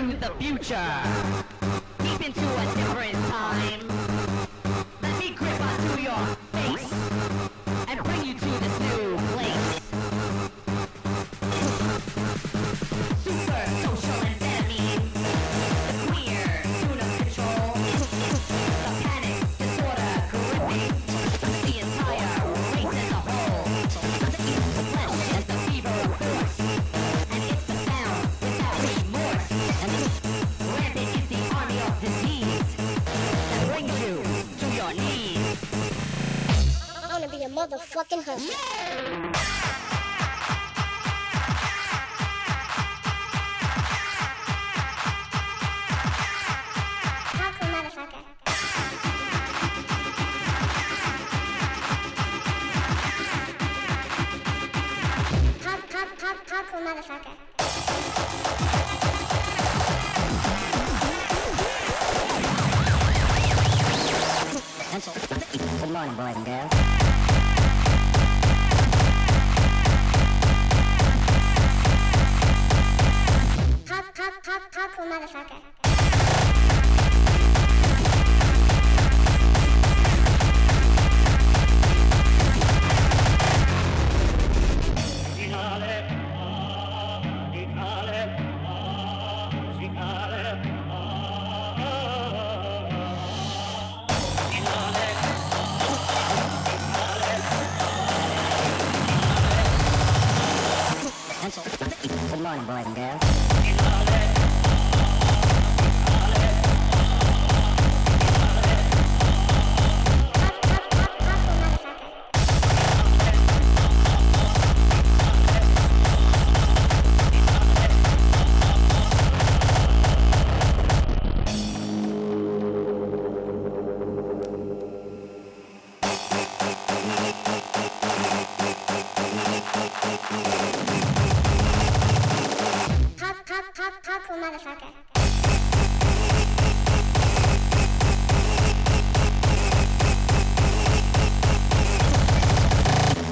in the future. Deep into a different your motherfucking hustle.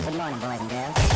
Good morning, boys and girls.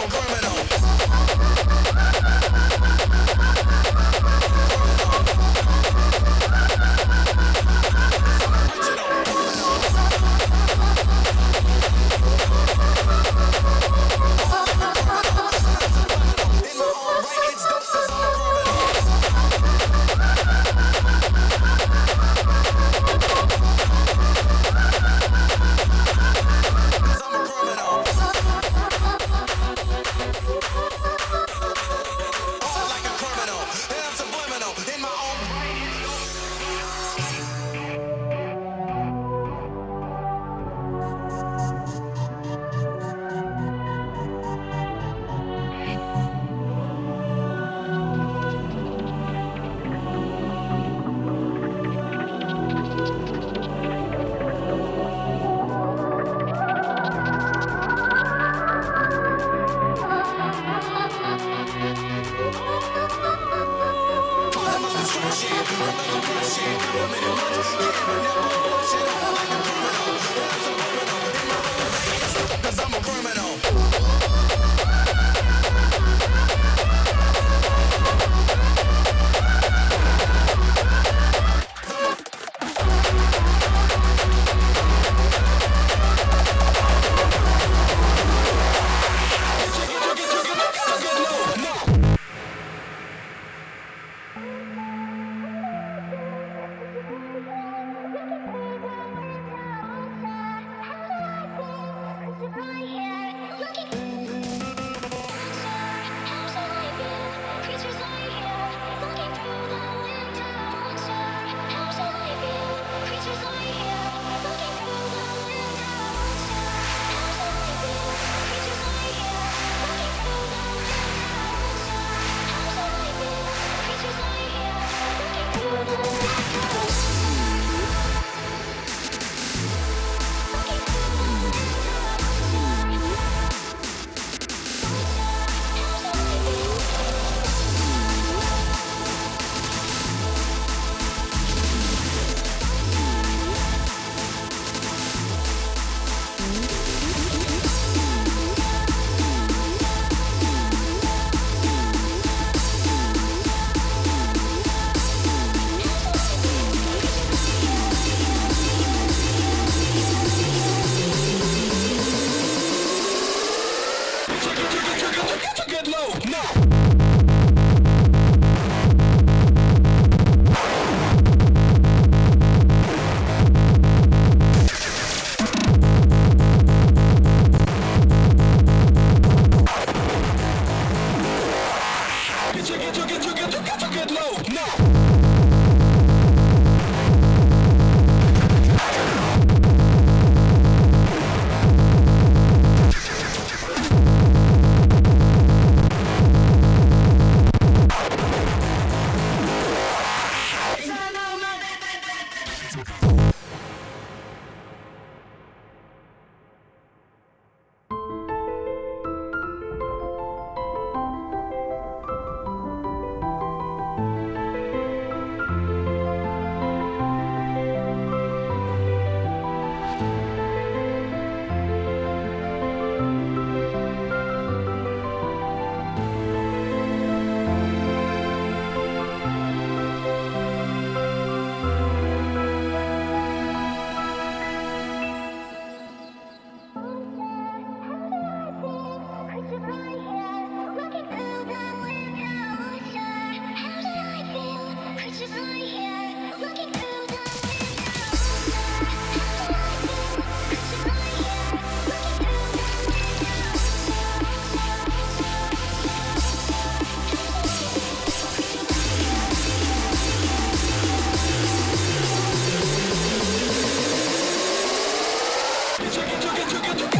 I'm a criminal. chiqui, chiqui, chiqui, chiqui.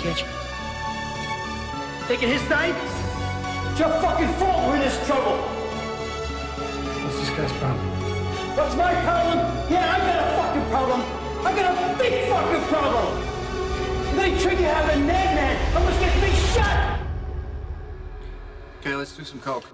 catch. Taking his side? It's your fucking fault we're in this trouble. What's this guy's problem? What's my problem? Yeah, I've got a fucking problem. I got a big fucking problem. They treat you having a man. I'm gonna get me shot. Okay, let's do some coke.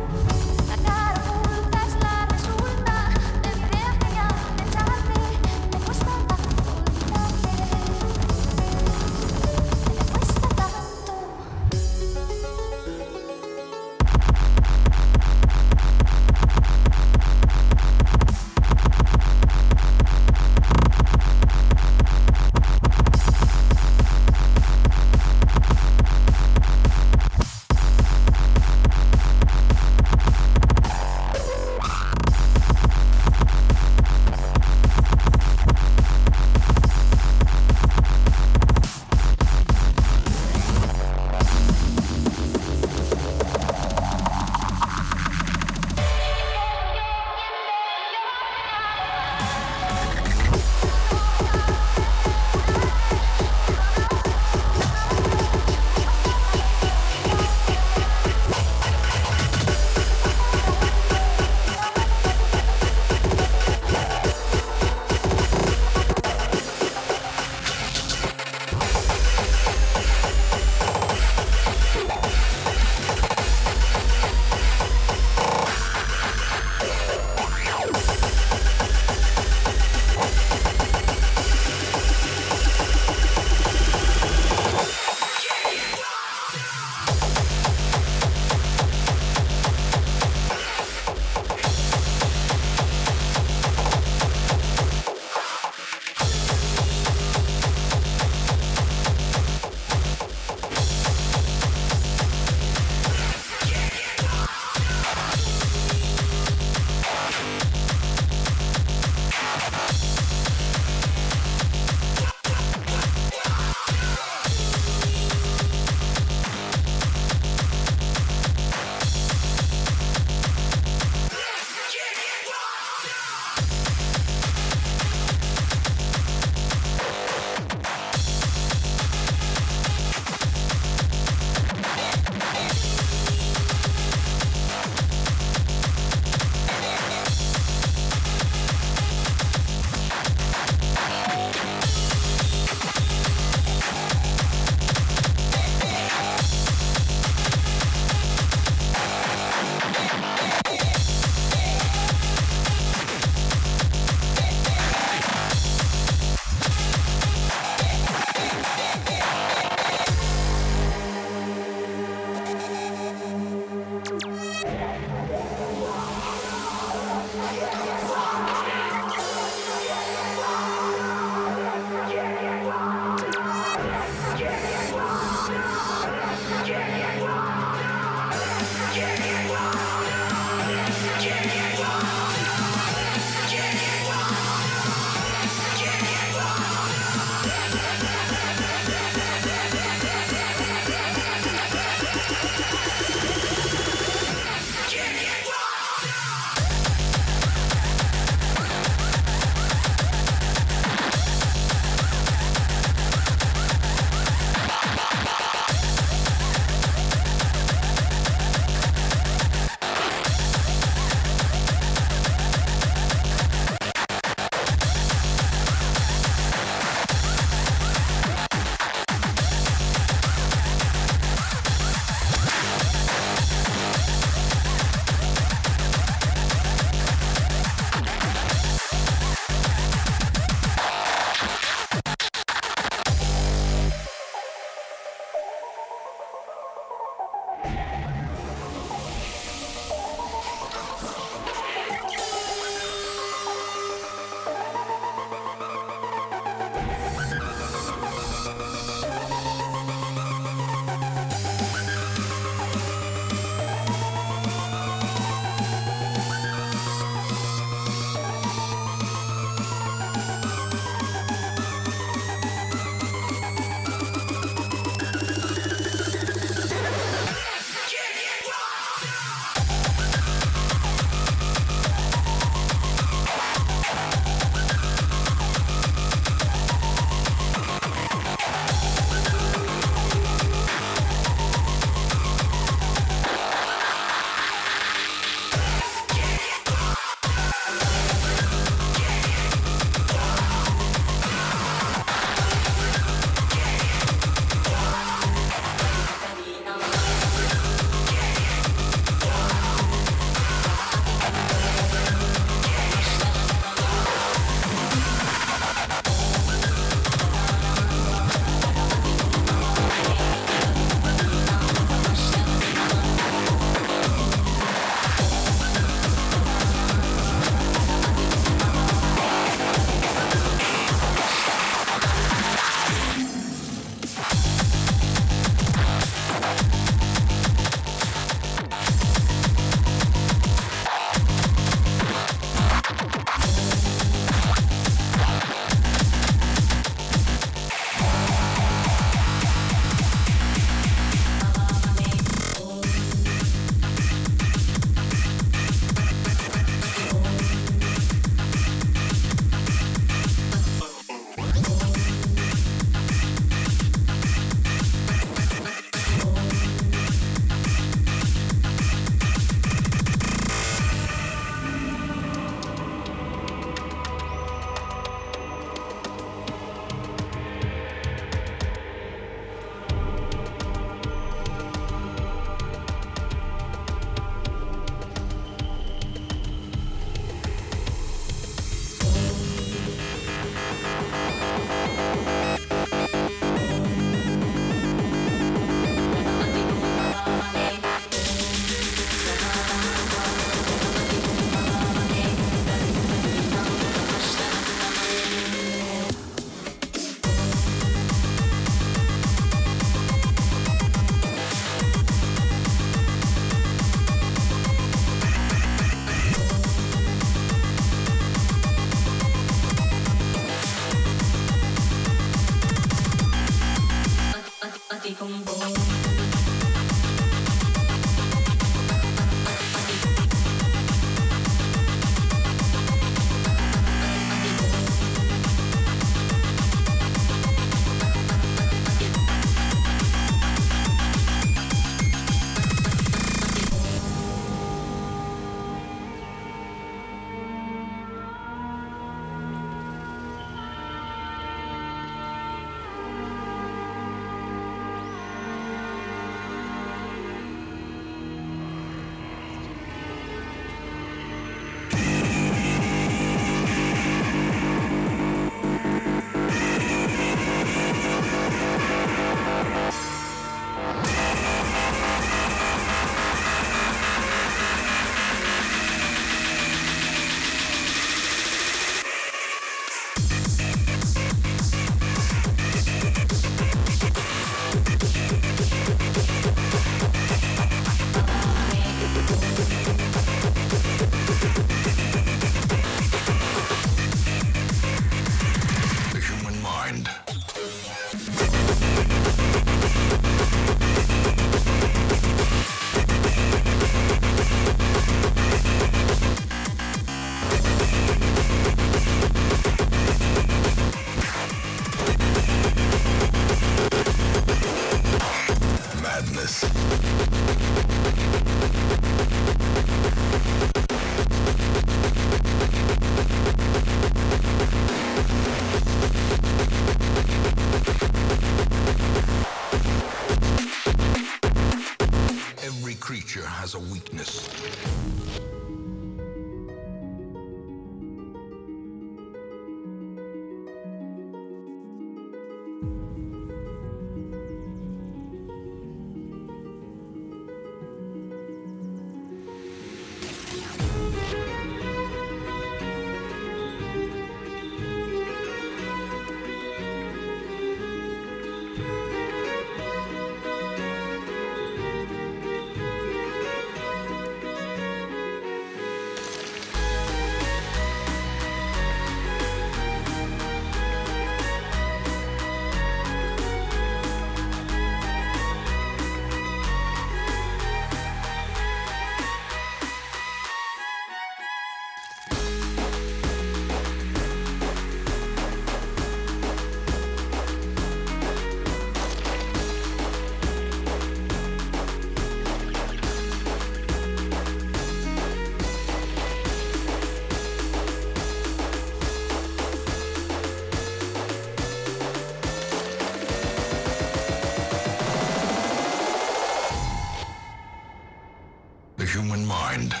Mind.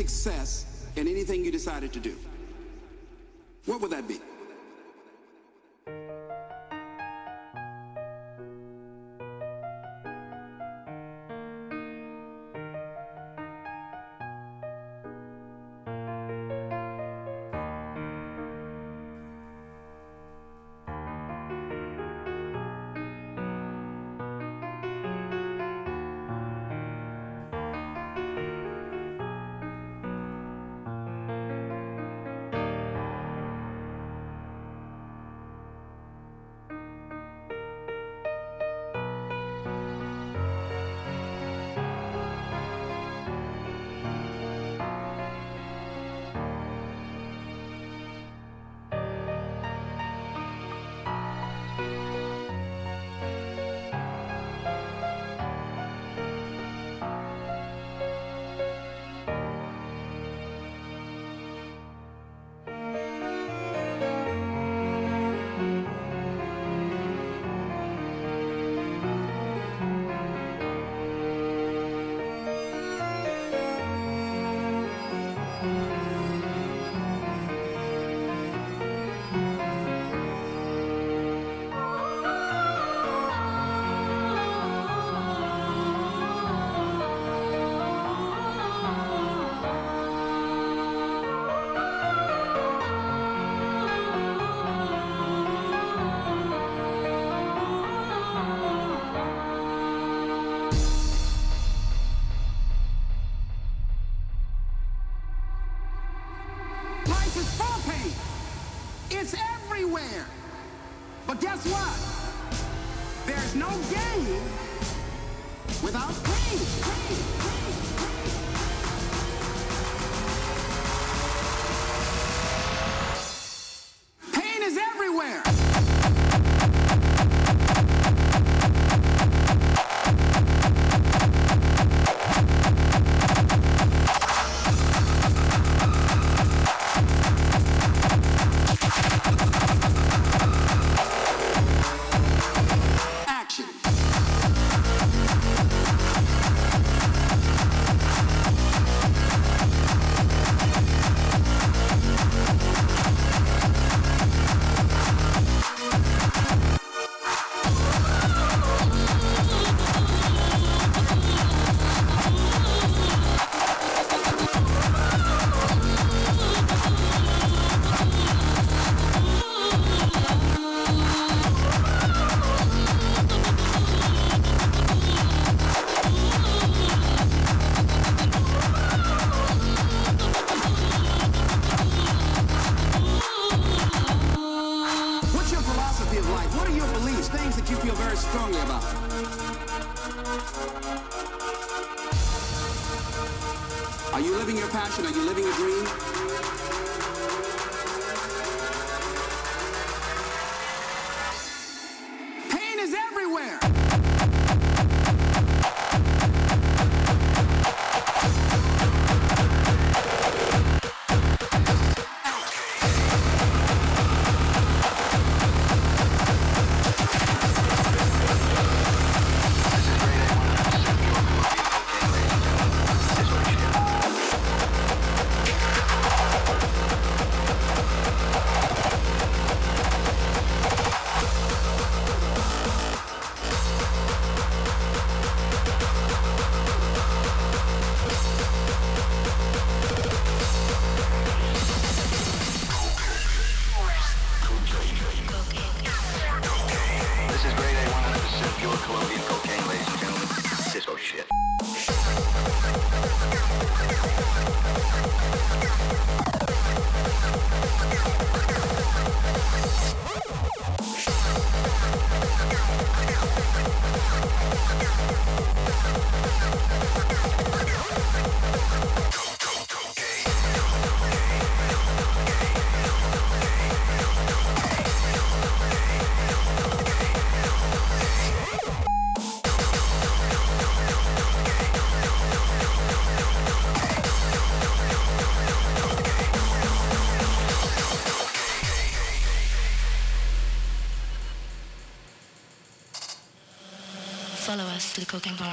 success in anything you decided to do. you feel very strongly about. Are you living your passion? Are you living a dream? cooking for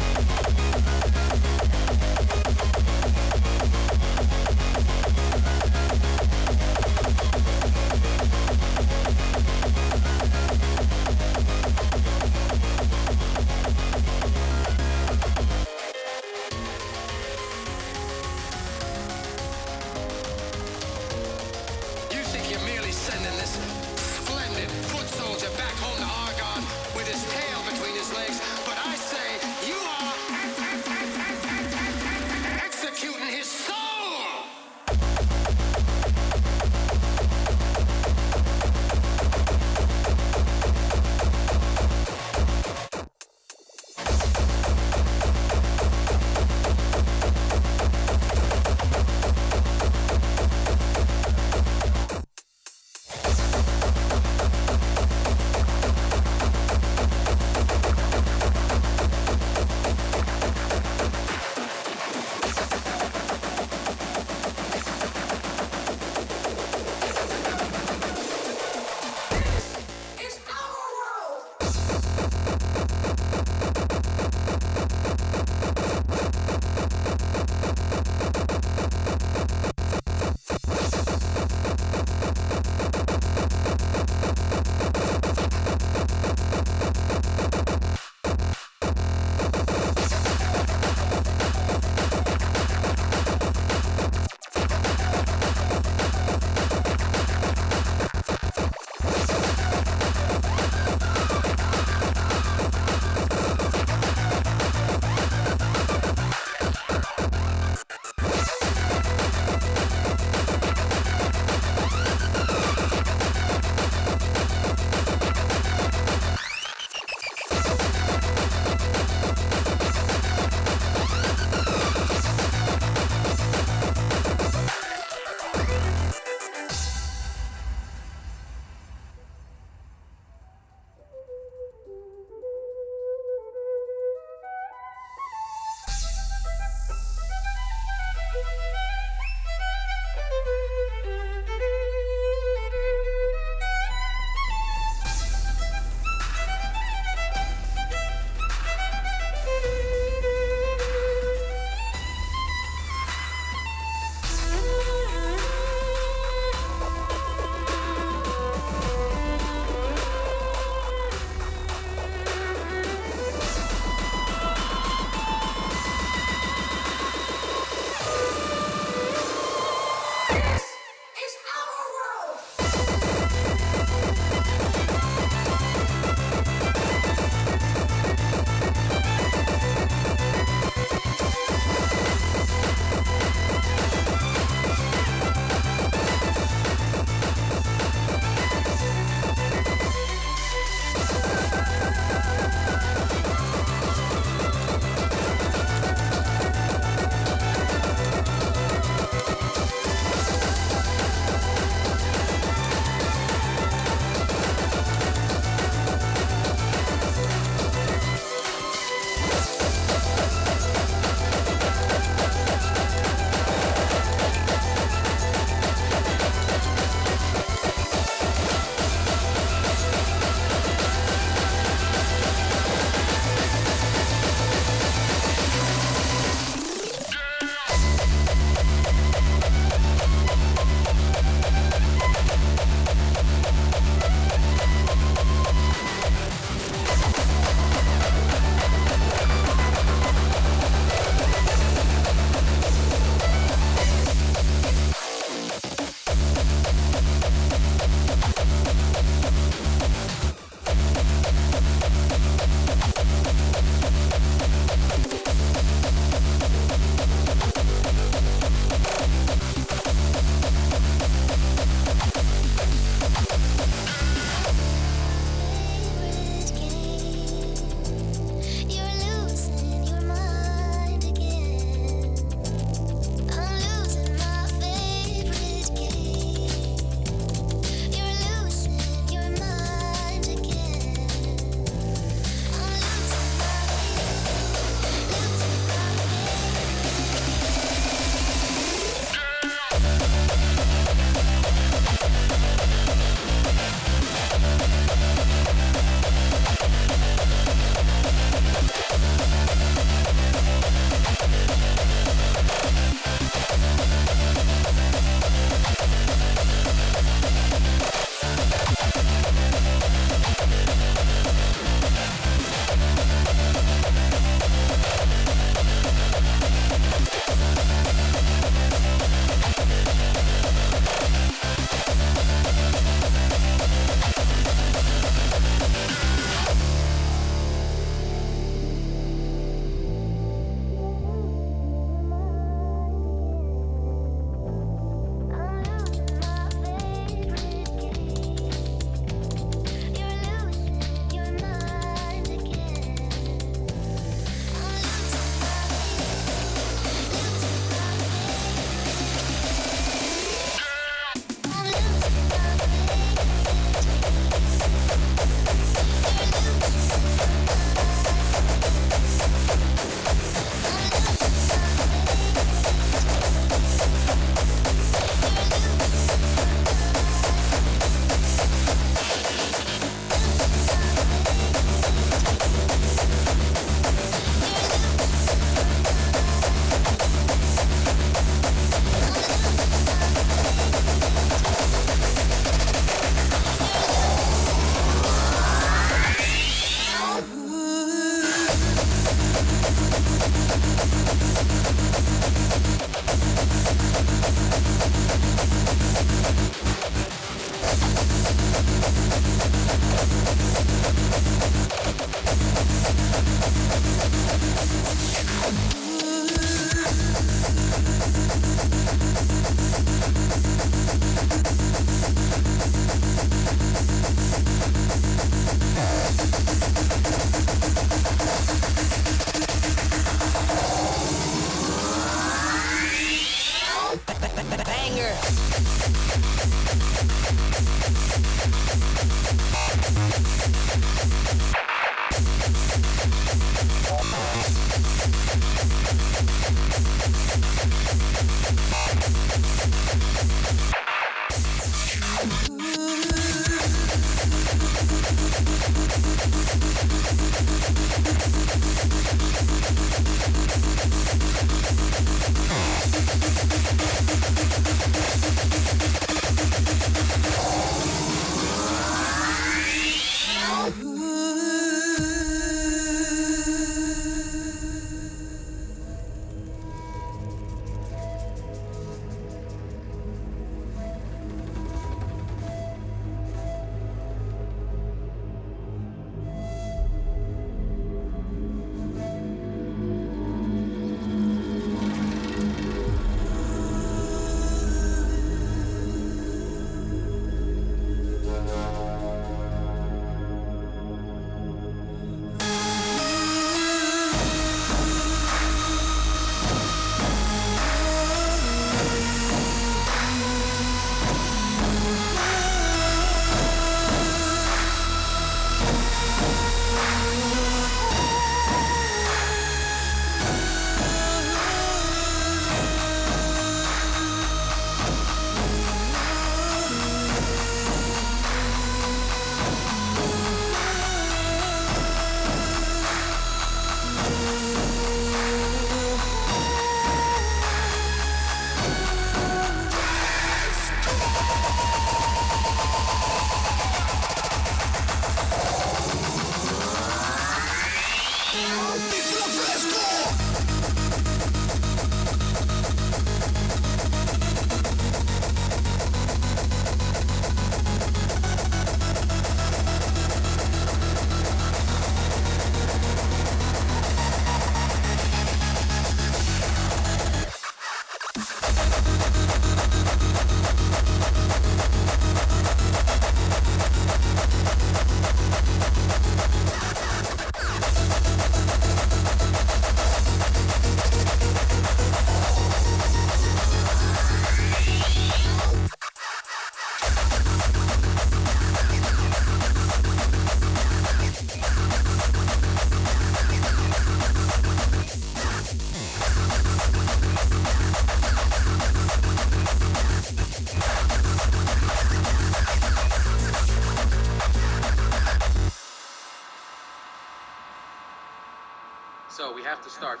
have to start.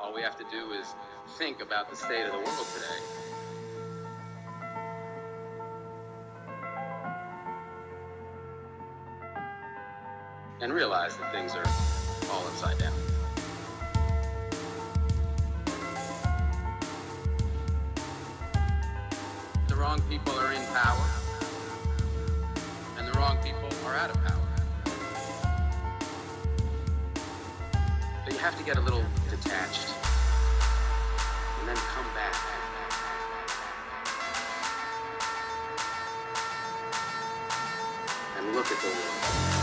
All we have to do is think about the state of the world today. And realize that things are all upside down. The wrong people are in power, and the wrong people are out of power. You have to get a little detached and then come back. And look at the world.